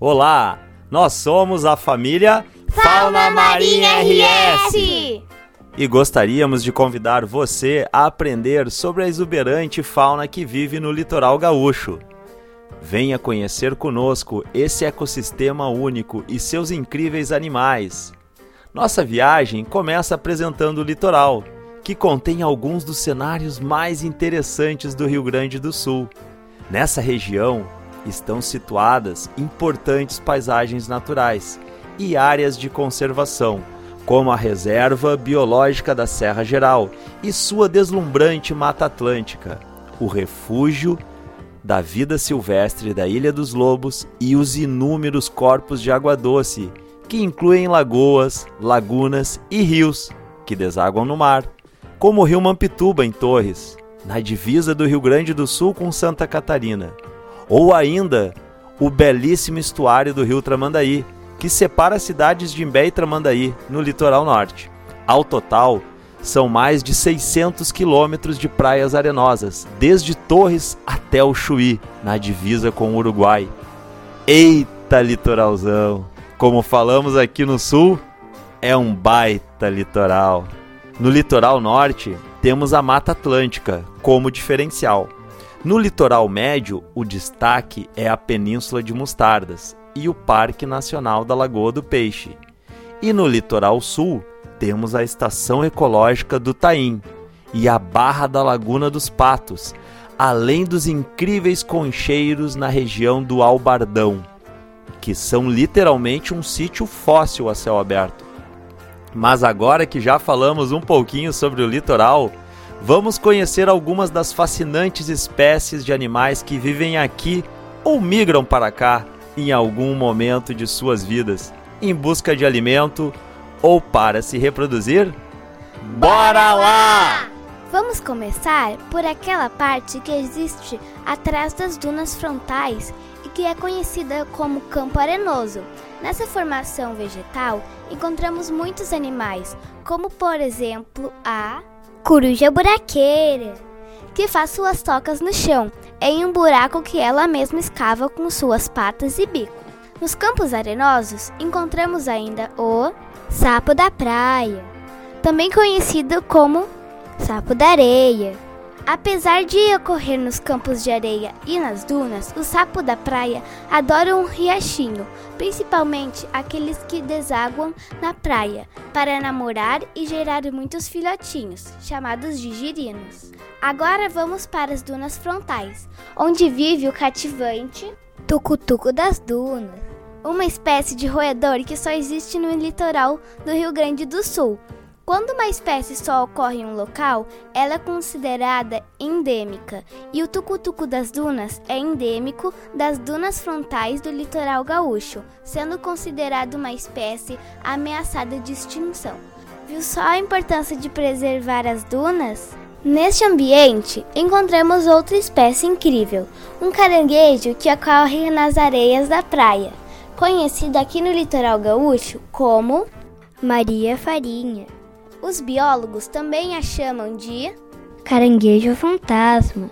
Olá, nós somos a família Fauna Marinha RS e gostaríamos de convidar você a aprender sobre a exuberante fauna que vive no litoral gaúcho. Venha conhecer conosco esse ecossistema único e seus incríveis animais. Nossa viagem começa apresentando o litoral, que contém alguns dos cenários mais interessantes do Rio Grande do Sul. Nessa região, estão situadas importantes paisagens naturais e áreas de conservação, como a Reserva Biológica da Serra Geral e sua deslumbrante Mata Atlântica, o Refúgio da Vida Silvestre da Ilha dos Lobos e os inúmeros corpos de água doce, que incluem lagoas, lagunas e rios que desaguam no mar, como o Rio Mampituba em Torres, na divisa do Rio Grande do Sul com Santa Catarina ou ainda o belíssimo estuário do rio Tramandaí, que separa as cidades de Imbé e Tramandaí, no litoral norte. Ao total, são mais de 600 quilômetros de praias arenosas, desde Torres até o Chuí, na divisa com o Uruguai. Eita litoralzão! Como falamos aqui no sul, é um baita litoral. No litoral norte, temos a Mata Atlântica como diferencial. No litoral médio, o destaque é a Península de Mostardas e o Parque Nacional da Lagoa do Peixe. E no litoral sul, temos a Estação Ecológica do Taim e a Barra da Laguna dos Patos, além dos incríveis concheiros na região do Albardão, que são literalmente um sítio fóssil a céu aberto. Mas agora que já falamos um pouquinho sobre o litoral, vamos conhecer algumas das fascinantes espécies de animais que vivem aqui ou migram para cá em algum momento de suas vidas, em busca de alimento ou para se reproduzir? Bora lá! Vamos começar por aquela parte que existe atrás das dunas frontais e que é conhecida como campo arenoso. Nessa formação vegetal encontramos muitos animais, como por exemplo a coruja buraqueira, que faz suas tocas no chão, em um buraco que ela mesma escava com suas patas e bico. Nos campos arenosos encontramos ainda o sapo da praia, também conhecido como sapo da areia, Apesar de ocorrer nos campos de areia e nas dunas, o sapo da praia adora um riachinho, principalmente aqueles que desaguam na praia, para namorar e gerar muitos filhotinhos, chamados de girinos. Agora vamos para as dunas frontais, onde vive o cativante tucutuco das dunas, uma espécie de roedor que só existe no litoral do Rio Grande do Sul quando uma espécie só ocorre em um local, ela é considerada endêmica, e o tucutuco das dunas é endêmico das dunas frontais do litoral gaúcho, sendo considerado uma espécie ameaçada de extinção. Viu só a importância de preservar as dunas? Neste ambiente, encontramos outra espécie incrível, um caranguejo que ocorre nas areias da praia, conhecido aqui no litoral gaúcho como Maria Farinha. Os biólogos também a chamam de caranguejo fantasma.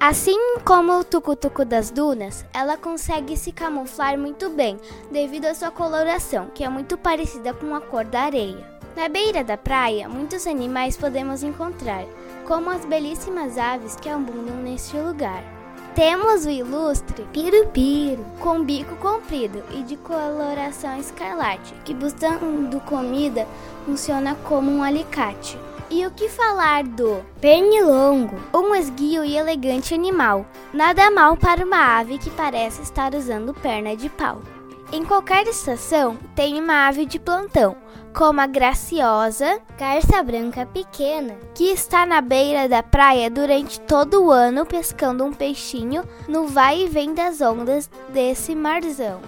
Assim como o tucutuco das dunas, ela consegue se camuflar muito bem devido à sua coloração, que é muito parecida com a cor da areia. Na beira da praia, muitos animais podemos encontrar, como as belíssimas aves que abundam neste lugar. Temos o ilustre Pirupiru, com bico comprido e de coloração escarlate, que buscando comida funciona como um alicate. E o que falar do pernilongo, um esguio e elegante animal, nada mal para uma ave que parece estar usando perna de pau. Em qualquer estação tem uma ave de plantão, como a graciosa garça branca pequena, que está na beira da praia durante todo o ano pescando um peixinho no vai e vem das ondas desse marzão.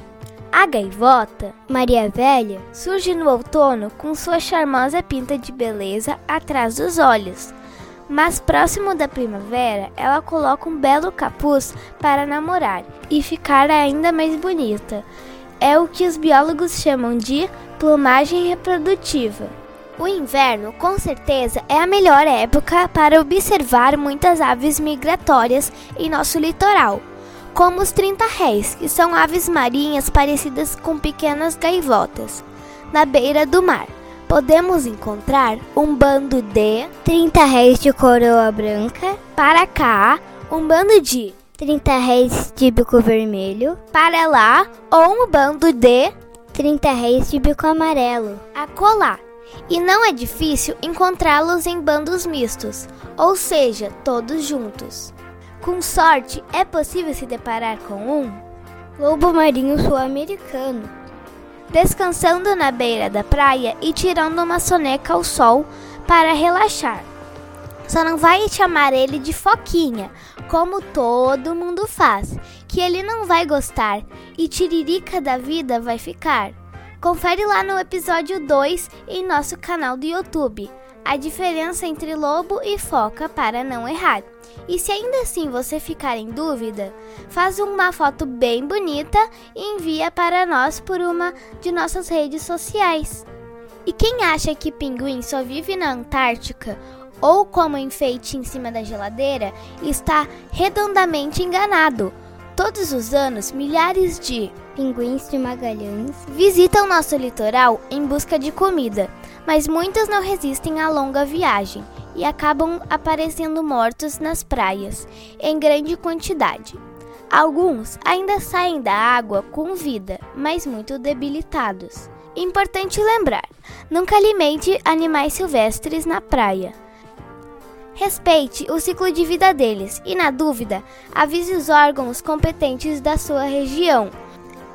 A gaivota, Maria Velha, surge no outono com sua charmosa pinta de beleza atrás dos olhos. Mas próximo da primavera, ela coloca um belo capuz para namorar e ficar ainda mais bonita é o que os biólogos chamam de plumagem reprodutiva. O inverno, com certeza, é a melhor época para observar muitas aves migratórias em nosso litoral, como os 30 réis, que são aves marinhas parecidas com pequenas gaivotas, na beira do mar. Podemos encontrar um bando de 30 réis de coroa branca, para cá, um bando de 30 réis de bico vermelho, para lá, ou um bando de 30 réis de bico amarelo, acolá. E não é difícil encontrá-los em bandos mistos, ou seja, todos juntos. Com sorte, é possível se deparar com um lobo marinho sul-americano, descansando na beira da praia e tirando uma soneca ao sol para relaxar. Só não vai chamar ele de foquinha, como todo mundo faz, que ele não vai gostar e tiririca da vida vai ficar. Confere lá no episódio 2 em nosso canal do YouTube a diferença entre lobo e foca para não errar. E se ainda assim você ficar em dúvida, faz uma foto bem bonita e envia para nós por uma de nossas redes sociais. E quem acha que pinguim só vive na Antártica ou como enfeite em cima da geladeira está redondamente enganado. Todos os anos, milhares de pinguins de Magalhães visitam nosso litoral em busca de comida mas muitos não resistem à longa viagem e acabam aparecendo mortos nas praias em grande quantidade. Alguns ainda saem da água com vida, mas muito debilitados. Importante lembrar: nunca alimente animais silvestres na praia. Respeite o ciclo de vida deles e, na dúvida, avise os órgãos competentes da sua região,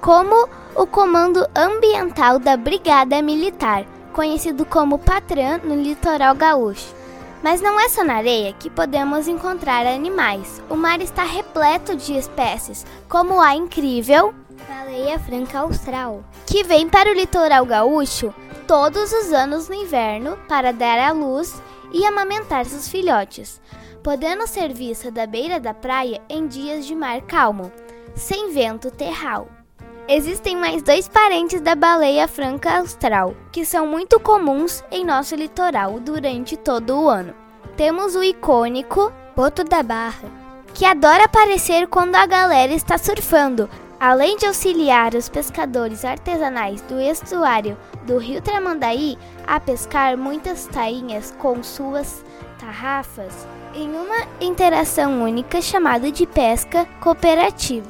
como o Comando Ambiental da Brigada Militar, conhecido como Patran no litoral gaúcho. Mas não é só na areia que podemos encontrar animais. O mar está repleto de espécies, como a incrível baleia franca austral, que vem para o litoral gaúcho todos os anos no inverno para dar à luz e amamentar seus filhotes, podendo ser vista da beira da praia em dias de mar calmo, sem vento terral. Existem mais dois parentes da baleia franca austral, que são muito comuns em nosso litoral durante todo o ano. Temos o icônico Boto da Barra, que adora aparecer quando a galera está surfando. Além de auxiliar os pescadores artesanais do estuário do Rio Tramandaí a pescar muitas tainhas com suas tarrafas, em uma interação única chamada de pesca cooperativa.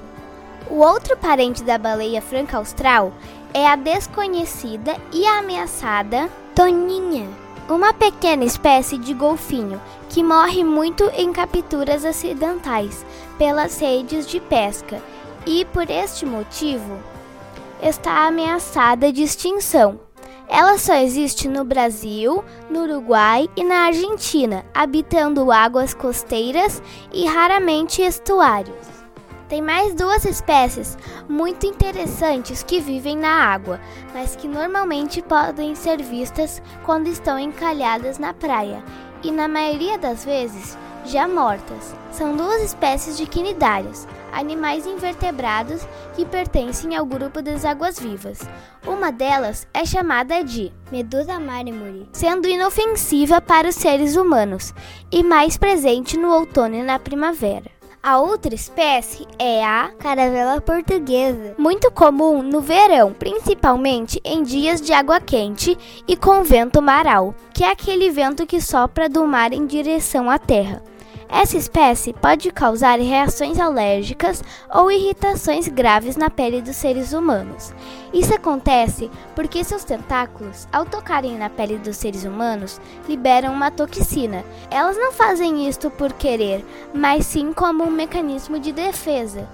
O outro parente da baleia franca austral é a desconhecida e ameaçada toninha, uma pequena espécie de golfinho que morre muito em capturas acidentais pelas redes de pesca e, por este motivo, está ameaçada de extinção. Ela só existe no Brasil, no Uruguai e na Argentina, habitando águas costeiras e raramente estuários. Tem mais duas espécies muito interessantes que vivem na água, mas que normalmente podem ser vistas quando estão encalhadas na praia e, na maioria das vezes, já mortas. São duas espécies de quinidários, animais invertebrados que pertencem ao grupo das águas-vivas. Uma delas é chamada de Medusa marmore, sendo inofensiva para os seres humanos e mais presente no outono e na primavera. A outra espécie é a caravela portuguesa, muito comum no verão, principalmente em dias de água quente e com vento maral, que é aquele vento que sopra do mar em direção à terra. Essa espécie pode causar reações alérgicas ou irritações graves na pele dos seres humanos. Isso acontece porque seus tentáculos, ao tocarem na pele dos seres humanos, liberam uma toxina. Elas não fazem isto por querer, mas sim como um mecanismo de defesa.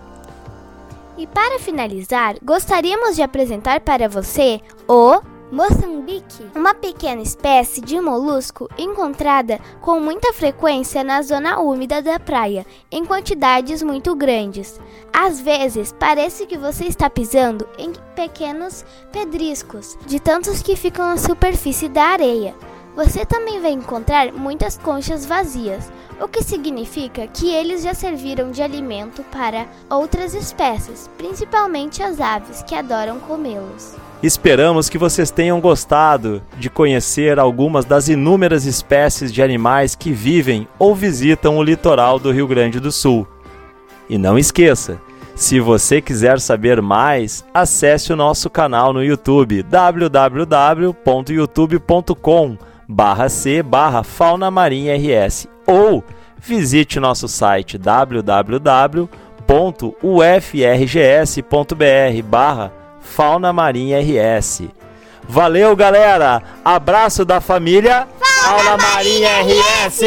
E para finalizar, gostaríamos de apresentar para você o Moçambique, uma pequena espécie de molusco encontrada com muita frequência na zona úmida da praia, em quantidades muito grandes. Às vezes, parece que você está pisando em pequenos pedriscos, de tantos que ficam na superfície da areia. Você também vai encontrar muitas conchas vazias, o que significa que eles já serviram de alimento para outras espécies, principalmente as aves que adoram comê-los. Esperamos que vocês tenham gostado de conhecer algumas das inúmeras espécies de animais que vivem ou visitam o litoral do Rio Grande do Sul. E não esqueça, Se você quiser saber mais, acesse o nosso canal no YouTube www.youtube.com barra C barra Fauna Marinha RS ou visite nosso site www.ufrgs.br barra Fauna Marinha RS. Valeu, galera! Abraço da família Fauna Marinha RS!